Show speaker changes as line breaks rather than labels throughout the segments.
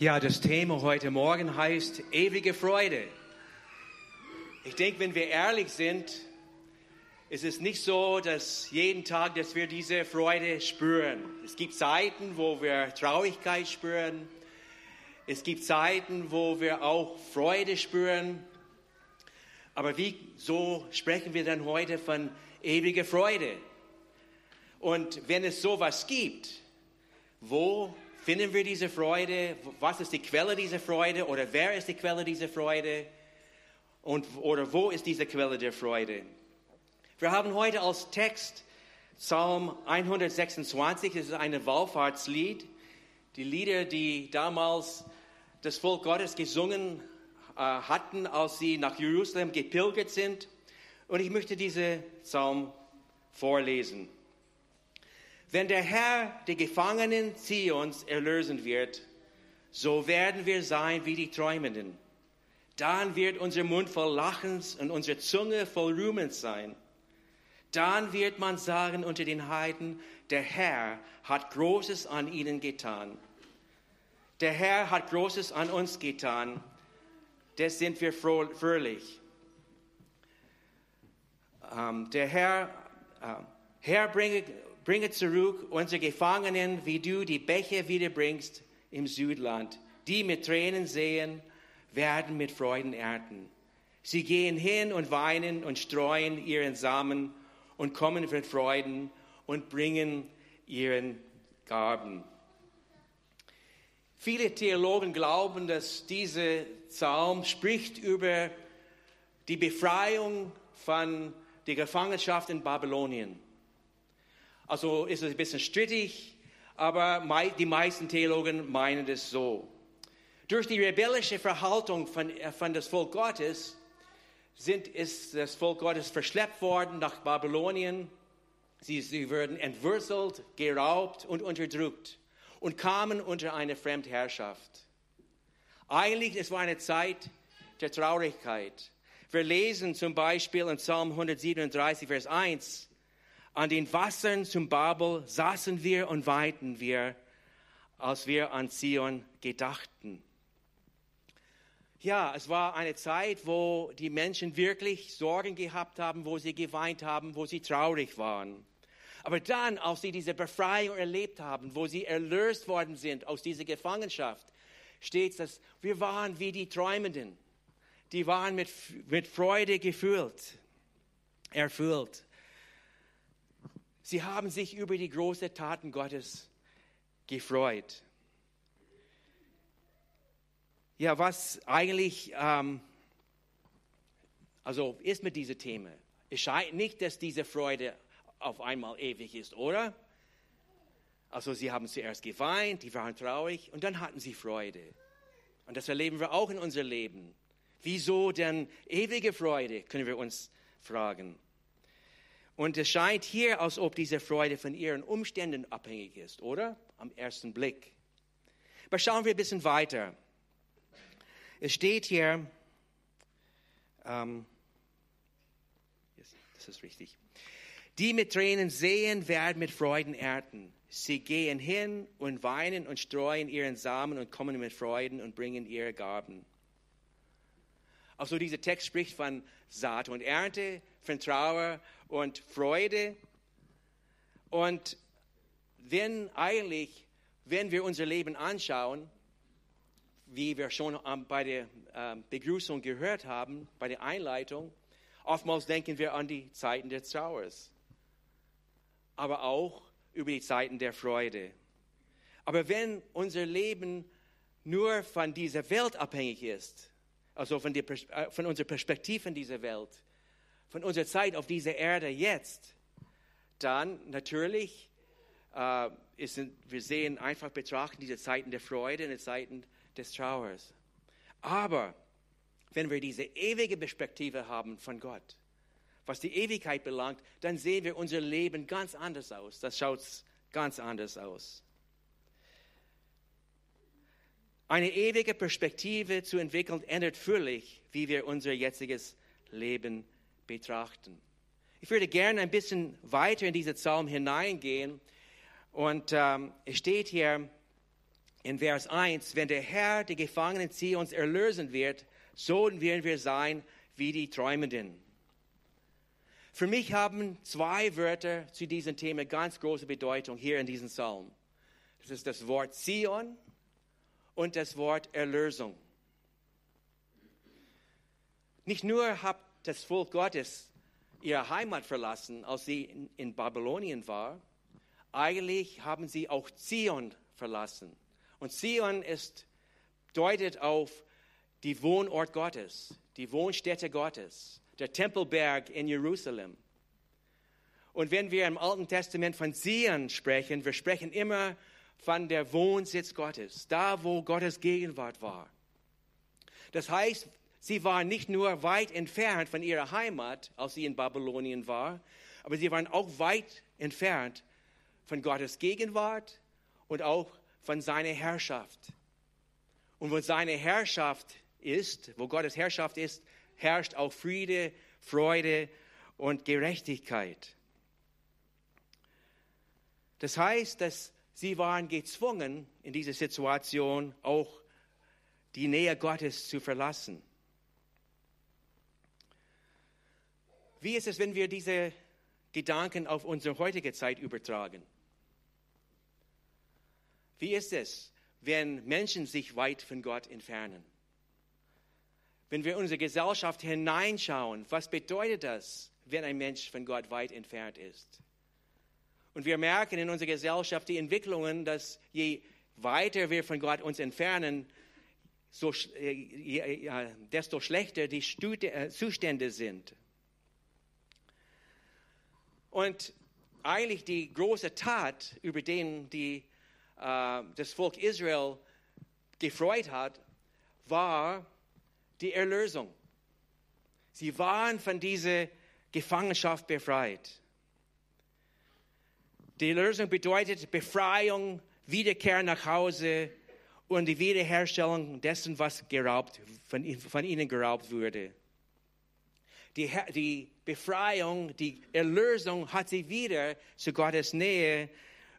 Ja, das Thema heute Morgen heißt ewige Freude. Ich denke, wenn wir ehrlich sind, ist es nicht so, dass jeden Tag, dass wir diese Freude spüren. Es gibt Zeiten, wo wir Traurigkeit spüren. Es gibt Zeiten, wo wir auch Freude spüren. Aber wieso sprechen wir dann heute von ewiger Freude? Und wenn es sowas gibt, wo finden wir diese Freude? Was ist die Quelle dieser Freude? Oder wer ist die Quelle dieser Freude? Und, oder wo ist diese Quelle der Freude? Wir haben heute als Text Psalm 126, das ist ein Wallfahrtslied. Die Lieder, die damals das Volk Gottes gesungen äh, hatten, als sie nach Jerusalem gepilgert sind. Und ich möchte diese Psalm vorlesen. Wenn der Herr die Gefangenen Zions erlösen wird, so werden wir sein wie die Träumenden. Dann wird unser Mund voll Lachens und unsere Zunge voll Ruhmens sein. Dann wird man sagen unter den Heiden, der Herr hat Großes an ihnen getan. Der Herr hat Großes an uns getan. Das sind wir fröhlich. Ähm, der Herr, äh, Herr bringe, Bringe zurück unsere Gefangenen, wie du die Bäche wiederbringst im Südland. Die mit Tränen sehen, werden mit Freuden ernten. Sie gehen hin und weinen und streuen ihren Samen und kommen mit Freuden und bringen ihren Gaben. Viele Theologen glauben, dass dieser Psalm spricht über die Befreiung von der Gefangenschaft in Babylonien. Also ist es ein bisschen strittig, aber die meisten Theologen meinen es so. Durch die rebellische Verhaltung von, äh, von das Volk Gottes sind, ist das Volk Gottes verschleppt worden nach Babylonien. Sie, sie wurden entwurzelt, geraubt und unterdrückt und kamen unter eine Fremdherrschaft. Eigentlich, es war eine Zeit der Traurigkeit. Wir lesen zum Beispiel in Psalm 137, Vers 1, an den Wassern zum Babel saßen wir und weinten wir, als wir an Zion gedachten. Ja, es war eine Zeit, wo die Menschen wirklich Sorgen gehabt haben, wo sie geweint haben, wo sie traurig waren. Aber dann, als sie diese Befreiung erlebt haben, wo sie erlöst worden sind aus dieser Gefangenschaft, steht es, wir waren wie die Träumenden. Die waren mit, mit Freude gefüllt, erfüllt. Sie haben sich über die großen Taten Gottes gefreut. Ja, was eigentlich, ähm, also ist mit diesem Thema. Es scheint nicht, dass diese Freude auf einmal ewig ist, oder? Also sie haben zuerst geweint, die waren traurig und dann hatten sie Freude. Und das erleben wir auch in unserem Leben. Wieso denn ewige Freude, können wir uns fragen. Und es scheint hier, als ob diese Freude von ihren Umständen abhängig ist, oder? Am ersten Blick. Aber schauen wir ein bisschen weiter. Es steht hier, ähm, das ist richtig. Die mit Tränen sehen, werden mit Freuden ernten. Sie gehen hin und weinen und streuen ihren Samen und kommen mit Freuden und bringen ihre Gaben. Also dieser Text spricht von Saat und Ernte, von Trauer und Freude. Und wenn eigentlich, wenn wir unser Leben anschauen, wie wir schon bei der ähm, Begrüßung gehört haben, bei der Einleitung, oftmals denken wir an die Zeiten des Trauers, aber auch über die Zeiten der Freude. Aber wenn unser Leben nur von dieser Welt abhängig ist, also von, der, äh, von unserer Perspektive in dieser Welt, von unserer Zeit auf dieser Erde jetzt, dann natürlich äh, ist, wir sehen einfach betrachten diese Zeiten der Freude und die Zeiten des Trauers. Aber wenn wir diese ewige Perspektive haben von Gott, was die Ewigkeit belangt, dann sehen wir unser Leben ganz anders aus. Das schaut ganz anders aus. Eine ewige Perspektive zu entwickeln, ändert völlig, wie wir unser jetziges Leben betrachten. Ich würde gerne ein bisschen weiter in diesen Psalm hineingehen. Und ähm, es steht hier, in Vers 1, wenn der Herr die Gefangenen Zions erlösen wird, so werden wir sein wie die Träumenden. Für mich haben zwei Wörter zu diesem Thema ganz große Bedeutung hier in diesem Psalm. Das ist das Wort Zion und das Wort Erlösung. Nicht nur hat das Volk Gottes ihre Heimat verlassen, als sie in, Babylonien war, eigentlich haben sie auch Zion verlassen. Und Zion ist, deutet auf die Wohnort Gottes, die Wohnstätte Gottes, der Tempelberg in Jerusalem. Und wenn wir im Alten Testament von Zion sprechen, wir sprechen immer von der Wohnsitz Gottes, da wo Gottes Gegenwart war. Das heißt, sie waren nicht nur weit entfernt von ihrer Heimat, als sie in Babylonien war, aber sie waren auch weit entfernt von Gottes Gegenwart und auch von seiner Herrschaft. Und wo seine Herrschaft ist, wo Gottes Herrschaft ist, herrscht auch Friede, Freude und Gerechtigkeit. Das heißt, dass sie waren gezwungen, in dieser Situation auch die Nähe Gottes zu verlassen. Wie ist es, wenn wir diese Gedanken auf unsere heutige Zeit übertragen? Wie ist es, wenn Menschen sich weit von Gott entfernen? Wenn wir in unsere Gesellschaft hineinschauen, was bedeutet das, wenn ein Mensch von Gott weit entfernt ist? Und wir merken in unserer Gesellschaft die Entwicklungen, dass je weiter wir von Gott uns entfernen, so, äh, desto schlechter die äh, Zustände sind. Und eigentlich die große Tat, über den die äh, das Volk Israel gefreut hat, war die Erlösung. Sie waren von dieser Gefangenschaft befreit. Die Erlösung bedeutet Befreiung, Wiederkehr nach Hause und die Wiederherstellung dessen, was geraubt, von, von ihnen geraubt wurde. Die, die Befreiung, die Erlösung hat sie wieder zu Gottes Nähe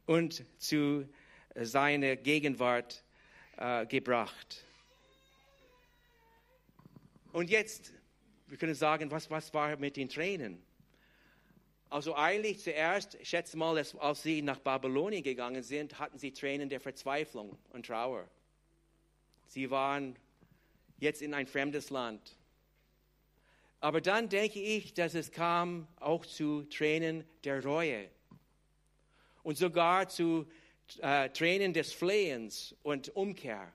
und zu seine Gegenwart äh, gebracht. Und jetzt, wir können sagen, was, was war mit den Tränen? Also eigentlich zuerst, schätze mal, dass, als sie nach Babylonien gegangen sind, hatten sie Tränen der Verzweiflung und Trauer. Sie waren jetzt in ein fremdes Land. Aber dann denke ich, dass es kam auch zu Tränen der Reue und sogar zu äh, Tränen des Flehens und Umkehr,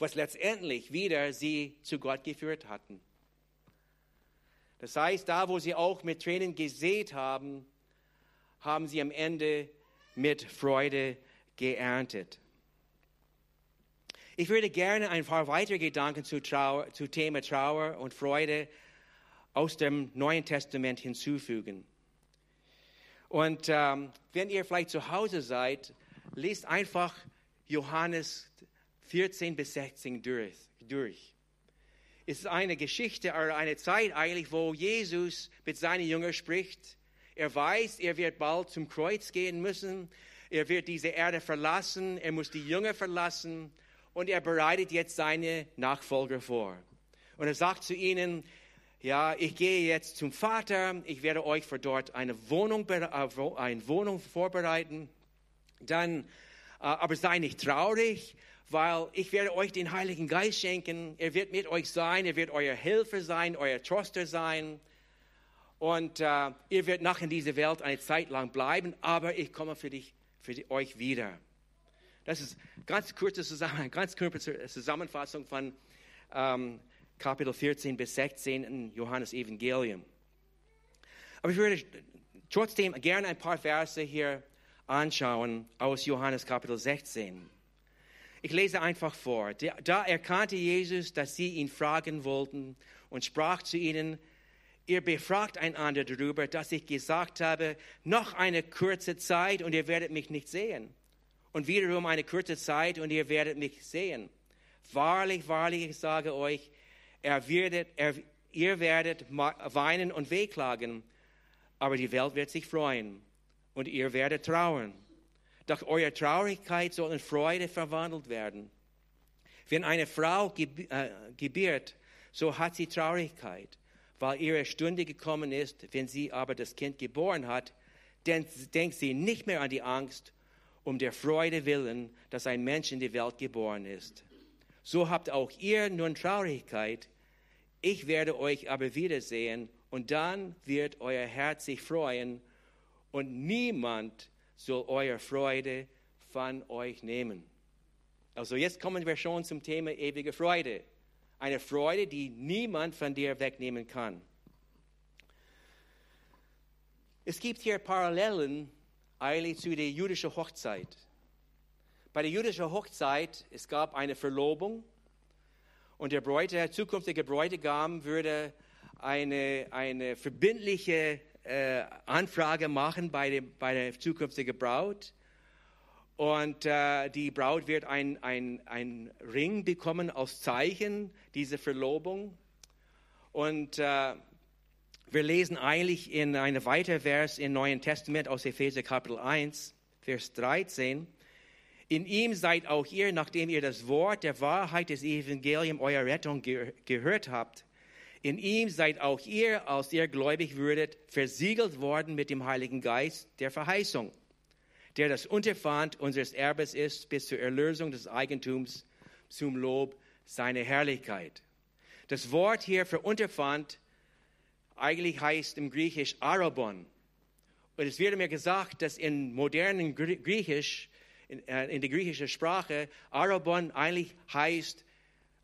was letztendlich wieder sie zu Gott geführt hatten. Das heißt, da wo sie auch mit Tränen gesät haben, haben sie am Ende mit Freude geerntet. Ich würde gerne ein paar weitere Gedanken zu, Trauer, zu Thema Trauer und Freude aus dem Neuen Testament hinzufügen. Und ähm, wenn ihr vielleicht zu Hause seid, lest einfach Johannes 14 bis 16 durch. durch. Es ist eine Geschichte oder eine Zeit eigentlich, wo Jesus mit seinen Jüngern spricht. Er weiß, er wird bald zum Kreuz gehen müssen. Er wird diese Erde verlassen. Er muss die Jünger verlassen. Und er bereitet jetzt seine Nachfolger vor. Und er sagt zu ihnen, ja, ich gehe jetzt zum Vater, ich werde euch für dort eine Wohnung, äh, eine Wohnung vorbereiten. Dann, äh, aber sei nicht traurig, weil ich werde euch den Heiligen Geist schenken. Er wird mit euch sein, er wird euer Helfer sein, euer Troster sein. Und äh, ihr werdet nach in dieser Welt eine Zeit lang bleiben, aber ich komme für dich, für die, euch wieder. Das ist ganz kurze Zusammen, ganz kurze Zusammenfassung von ähm, Kapitel 14 bis 16 in Johannes Evangelium. Aber ich würde trotzdem gerne ein paar Verse hier anschauen aus Johannes Kapitel 16. Ich lese einfach vor. Da erkannte Jesus, dass sie ihn fragen wollten und sprach zu ihnen, ihr befragt einander darüber, dass ich gesagt habe, noch eine kurze Zeit und ihr werdet mich nicht sehen. Und wiederum eine kurze Zeit und ihr werdet mich sehen. Wahrlich, wahrlich, ich sage euch, er werdet, er, ihr werdet weinen und wehklagen, aber die Welt wird sich freuen und ihr werdet trauern. Doch eure Traurigkeit soll in Freude verwandelt werden. Wenn eine Frau äh, gebiert, so hat sie Traurigkeit, weil ihre Stunde gekommen ist. Wenn sie aber das Kind geboren hat, denkt sie nicht mehr an die Angst, um der Freude willen, dass ein Mensch in die Welt geboren ist. So habt auch ihr nun Traurigkeit. Ich werde euch aber wiedersehen und dann wird euer Herz sich freuen und niemand soll eure Freude von euch nehmen. Also jetzt kommen wir schon zum Thema ewige Freude. Eine Freude, die niemand von dir wegnehmen kann. Es gibt hier Parallelen eigentlich zu der jüdischen Hochzeit. Bei der jüdischen Hochzeit, es gab eine Verlobung und der, Bräute, zukünftige Bräutigam würde eine, eine verbindliche äh, Anfrage machen bei, dem, bei der zukünftigen Braut. Und äh, die Braut wird ein, ein, ein Ring bekommen als Zeichen dieser Verlobung. Und äh, wir lesen eigentlich in einem weiteren Vers im Neuen Testament aus Epheser Kapitel 1, Vers 13. In ihm seid auch ihr, nachdem ihr das Wort der Wahrheit des Evangeliums eurer Rettung ge gehört habt, in ihm seid auch ihr, als ihr gläubig würdet, versiegelt worden mit dem Heiligen Geist der Verheißung, der das Unterpfand unseres Erbes ist bis zur Erlösung des Eigentums zum Lob seiner Herrlichkeit. Das Wort hier für Unterpfand eigentlich heißt im Griechisch Arabon. Und es wird mir gesagt, dass in modernen Griechisch, in, äh, in der griechischen Sprache, Arabon eigentlich heißt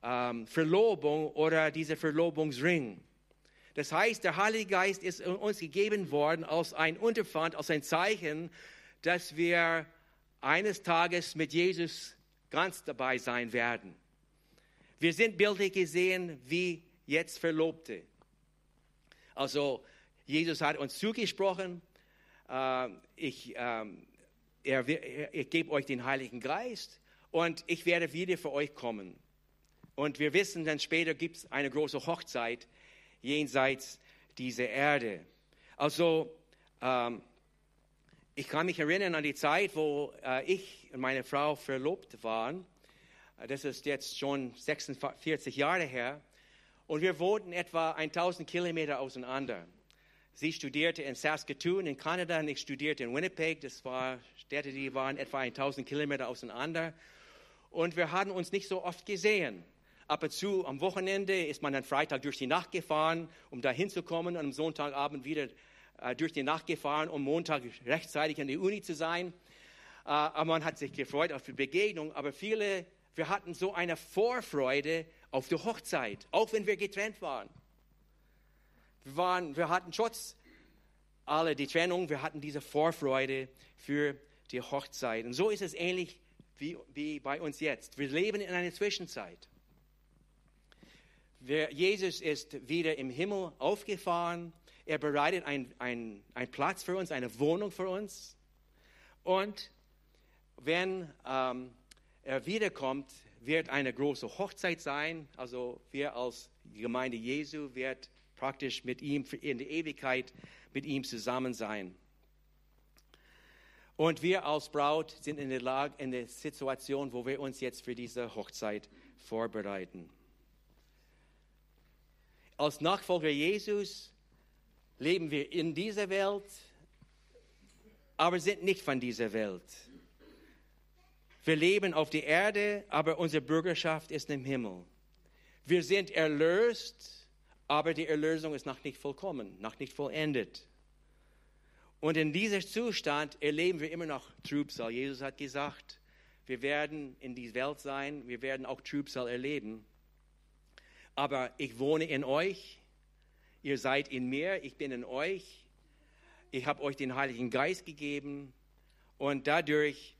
ähm, Verlobung oder dieser Verlobungsring. Das heißt, der Heilige Geist ist uns gegeben worden als ein Unterpfand, als ein Zeichen, dass wir eines Tages mit Jesus ganz dabei sein werden. Wir sind bildlich gesehen wie jetzt Verlobte. Also Jesus hat uns zugesprochen, äh, ich, äh, ich gebe euch den Heiligen Geist und ich werde wieder für euch kommen. Und wir wissen, dann später gibt es eine große Hochzeit jenseits dieser Erde. Also, ähm, ich kann mich erinnern an die Zeit, wo äh, ich und meine Frau verlobt waren. Das ist jetzt schon 46 Jahre her. Und wir wohnten etwa 1000 Kilometer auseinander. Sie studierte in Saskatoon in Kanada und ich studierte in Winnipeg. Das waren Städte, die waren etwa 1000 Kilometer auseinander. Und wir hatten uns nicht so oft gesehen. Ab und zu am Wochenende ist man dann Freitag durch die Nacht gefahren, um da hinzukommen und am Sonntagabend wieder äh, durch die Nacht gefahren, um Montag rechtzeitig in die Uni zu sein. Äh, aber man hat sich gefreut auf die Begegnung. Aber viele, wir hatten so eine Vorfreude auf die Hochzeit, auch wenn wir getrennt waren. Wir, waren, wir hatten trotz aller die Trennung, wir hatten diese Vorfreude für die Hochzeit. Und so ist es ähnlich wie, wie bei uns jetzt. Wir leben in einer Zwischenzeit. Jesus ist wieder im Himmel aufgefahren. Er bereitet einen ein Platz für uns, eine Wohnung für uns. Und wenn ähm, er wiederkommt, wird eine große Hochzeit sein. Also wir als Gemeinde Jesu wird praktisch mit ihm in der Ewigkeit mit ihm zusammen sein. Und wir als Braut sind in der Lage, in der Situation, wo wir uns jetzt für diese Hochzeit vorbereiten. Als Nachfolger Jesus leben wir in dieser Welt, aber sind nicht von dieser Welt. Wir leben auf der Erde, aber unsere Bürgerschaft ist im Himmel. Wir sind erlöst, aber die Erlösung ist noch nicht vollkommen, noch nicht vollendet. Und in diesem Zustand erleben wir immer noch Trübsal. Jesus hat gesagt, wir werden in die Welt sein, wir werden auch Trübsal erleben aber ich wohne in euch, ihr seid in mir, ich bin in euch, ich habe euch den Heiligen Geist gegeben und dadurch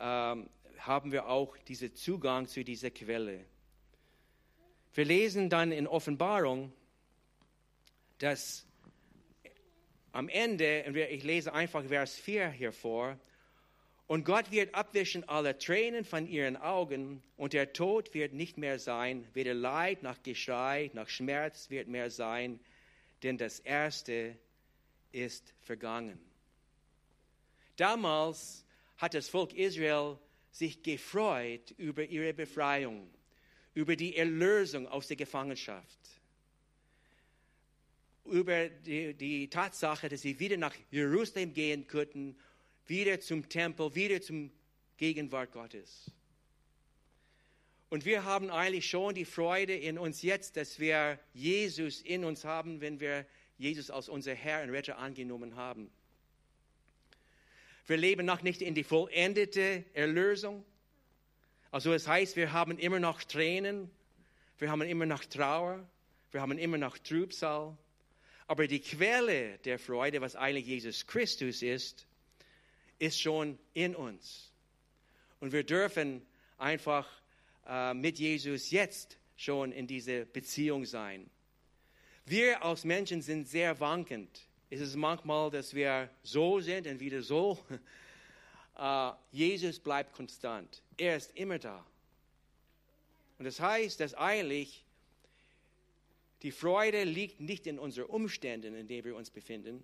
ähm, haben wir auch diesen Zugang zu dieser Quelle. Wir lesen dann in Offenbarung, dass am Ende, ich lese einfach Vers 4 hier vor, und Gott wird abwischen alle Tränen von ihren Augen und der Tod wird nicht mehr sein, weder Leid noch Geschrei noch Schmerz wird mehr sein, denn das Erste ist vergangen. Damals hat das Volk Israel sich gefreut über ihre Befreiung, über die Erlösung aus der Gefangenschaft, über die, die Tatsache, dass sie wieder nach Jerusalem gehen könnten, wieder zum Tempel, wieder zum Gegenwart Gottes. Und wir haben eigentlich schon die Freude in uns jetzt, dass wir Jesus in uns haben, wenn wir Jesus als unser Herr und Retter angenommen haben. Wir leben noch nicht in die vollendete Erlösung. Also es heißt, wir haben immer noch Tränen, wir haben immer noch Trauer, wir haben immer noch Trübsal. Aber die Quelle der Freude, was eigentlich Jesus Christus ist, ist schon in uns. Und wir dürfen einfach äh, mit Jesus jetzt schon in diese Beziehung sein. Wir als Menschen sind sehr wankend. Es ist manchmal, dass wir so sind und wieder so. Uh, Jesus bleibt konstant. Er ist immer da. Und das heißt, dass eigentlich die Freude liegt nicht in unseren Umständen, in denen wir uns befinden.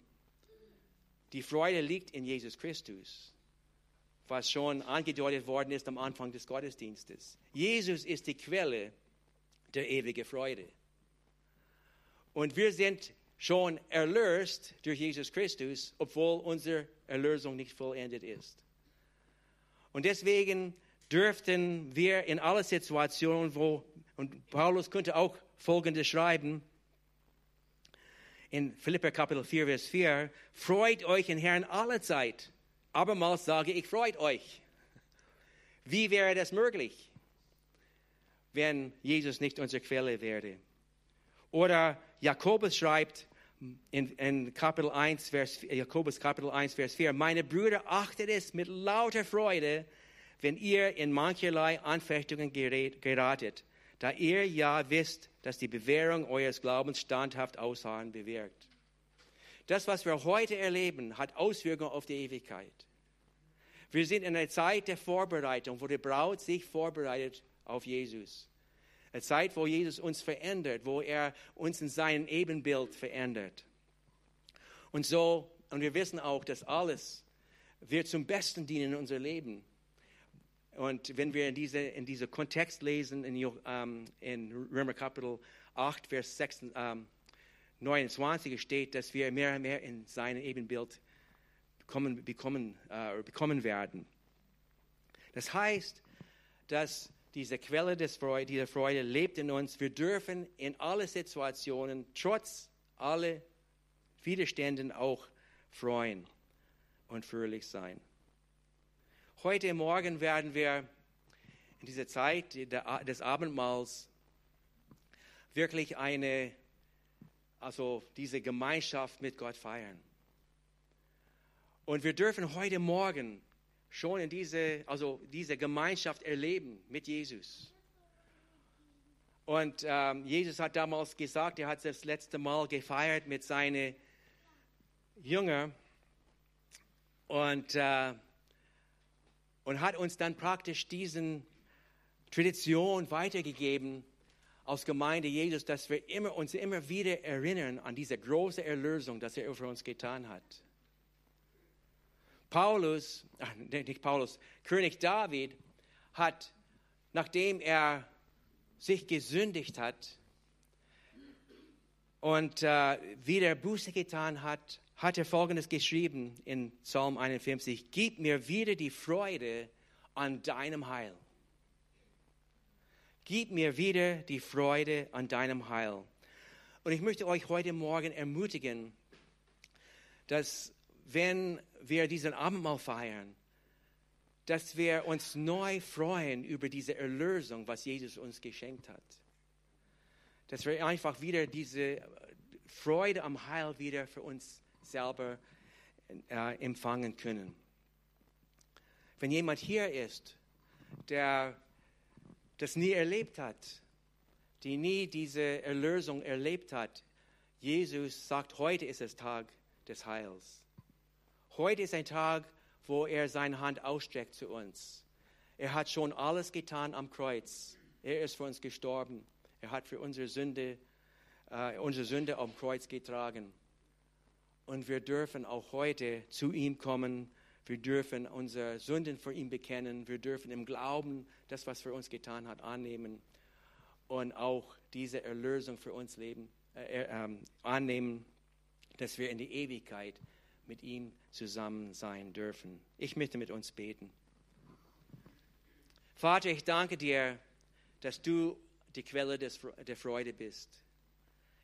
Die Freude liegt in Jesus Christus, was schon angedeutet worden ist am Anfang des Gottesdienstes. Jesus ist die Quelle der ewigen Freude. Und wir sind schon erlöst durch Jesus Christus, obwohl unsere Erlösung nicht vollendet ist. Und deswegen dürften wir in aller Situationen, wo, und Paulus könnte auch Folgendes schreiben, in Philipper Kapitel 4, Vers 4, freut euch in Herrn alle Zeit. Abermals sage ich, freut euch. Wie wäre das möglich, wenn Jesus nicht unsere Quelle wäre? Oder Jakobus schreibt in, in Kapitel 1, Vers, Jakobus Kapitel 1, Vers 4, meine Brüder, achtet es mit lauter Freude, wenn ihr in mancherlei Anfechtungen geratet, da ihr ja wisst, dass die Bewährung eures Glaubens standhaft ausharren bewirkt. Das, was wir heute erleben, hat Auswirkungen auf die Ewigkeit. Wir sind in einer Zeit der Vorbereitung, wo die Braut sich vorbereitet auf Jesus. Eine Zeit, wo Jesus uns verändert, wo er uns in seinem Ebenbild verändert. Und so, und wir wissen auch, dass alles wird zum Besten dienen in unser Leben. Und wenn wir in diese, in diese Kontext lesen, in, ähm, in Römer Kapitel 8, Vers 6, ähm, 29 steht, dass wir mehr und mehr in sein Ebenbild bekommen, bekommen, äh, bekommen werden. Das heißt, dass diese Quelle des Freude, dieser Freude lebt in uns. Wir dürfen in alle Situationen, trotz aller Widerständen auch freuen und fröhlich sein. Heute Morgen werden wir in dieser Zeit des Abendmahls wirklich eine, also diese Gemeinschaft mit Gott feiern. Und wir dürfen heute Morgen schon in diese, also diese Gemeinschaft erleben mit Jesus. Und ähm, Jesus hat damals gesagt, er hat das letzte Mal gefeiert mit seinen Jüngern. Und äh, und hat uns dann praktisch diesen Tradition weitergegeben aus Gemeinde Jesus, dass wir immer, uns immer wieder erinnern an diese große Erlösung, dass er für uns getan hat. Paulus, ach, nicht Paulus, König David hat, nachdem er sich gesündigt hat und äh, wieder Buße getan hat, hat er Folgendes geschrieben in Psalm 51. Gib mir wieder die Freude an deinem Heil. Gib mir wieder die Freude an deinem Heil. Und ich möchte euch heute Morgen ermutigen, dass wenn wir diesen Abendmahl feiern, dass wir uns neu freuen über diese Erlösung, was Jesus uns geschenkt hat. Dass wir einfach wieder diese Freude am Heil wieder für uns selber äh, empfangen können. Wenn jemand hier ist, der das nie erlebt hat, die nie diese Erlösung erlebt hat, Jesus sagt, heute ist es Tag des Heils. Heute ist ein Tag, wo er seine Hand ausstreckt zu uns. Er hat schon alles getan am Kreuz. Er ist für uns gestorben. Er hat für unsere Sünde, äh, unsere Sünde am Kreuz getragen. Und wir dürfen auch heute zu ihm kommen, Wir dürfen unsere Sünden vor ihm bekennen. Wir dürfen im Glauben das, was er uns getan hat, annehmen und auch diese Erlösung für uns leben, äh, äh, annehmen, dass wir in die Ewigkeit mit ihm zusammen sein dürfen. Ich möchte mit uns beten. Vater, ich danke dir, dass du die Quelle des, der Freude bist.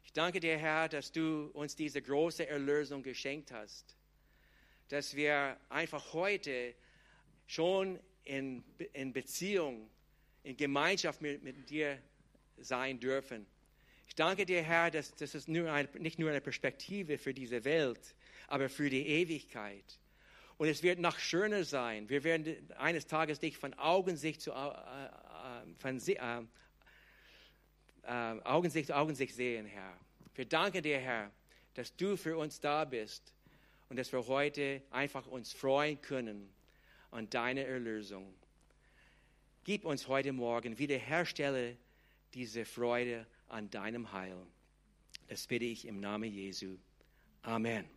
Ich danke dir, Herr, dass du uns diese große Erlösung geschenkt hast, dass wir einfach heute schon in, in Beziehung, in Gemeinschaft mit, mit dir sein dürfen. Ich danke dir, Herr, dass das ist nur ein, nicht nur eine Perspektive für diese Welt, aber für die Ewigkeit. Und es wird noch schöner sein. Wir werden eines Tages dich von Augensicht zu, äh, äh von, äh, äh, Augensicht zu Augensicht sehen, Herr. Wir danken dir, Herr, dass du für uns da bist und dass wir heute einfach uns freuen können an deiner Erlösung. Gib uns heute Morgen, wiederherstelle diese Freude an deinem Heil. Das bitte ich im Namen Jesu. Amen.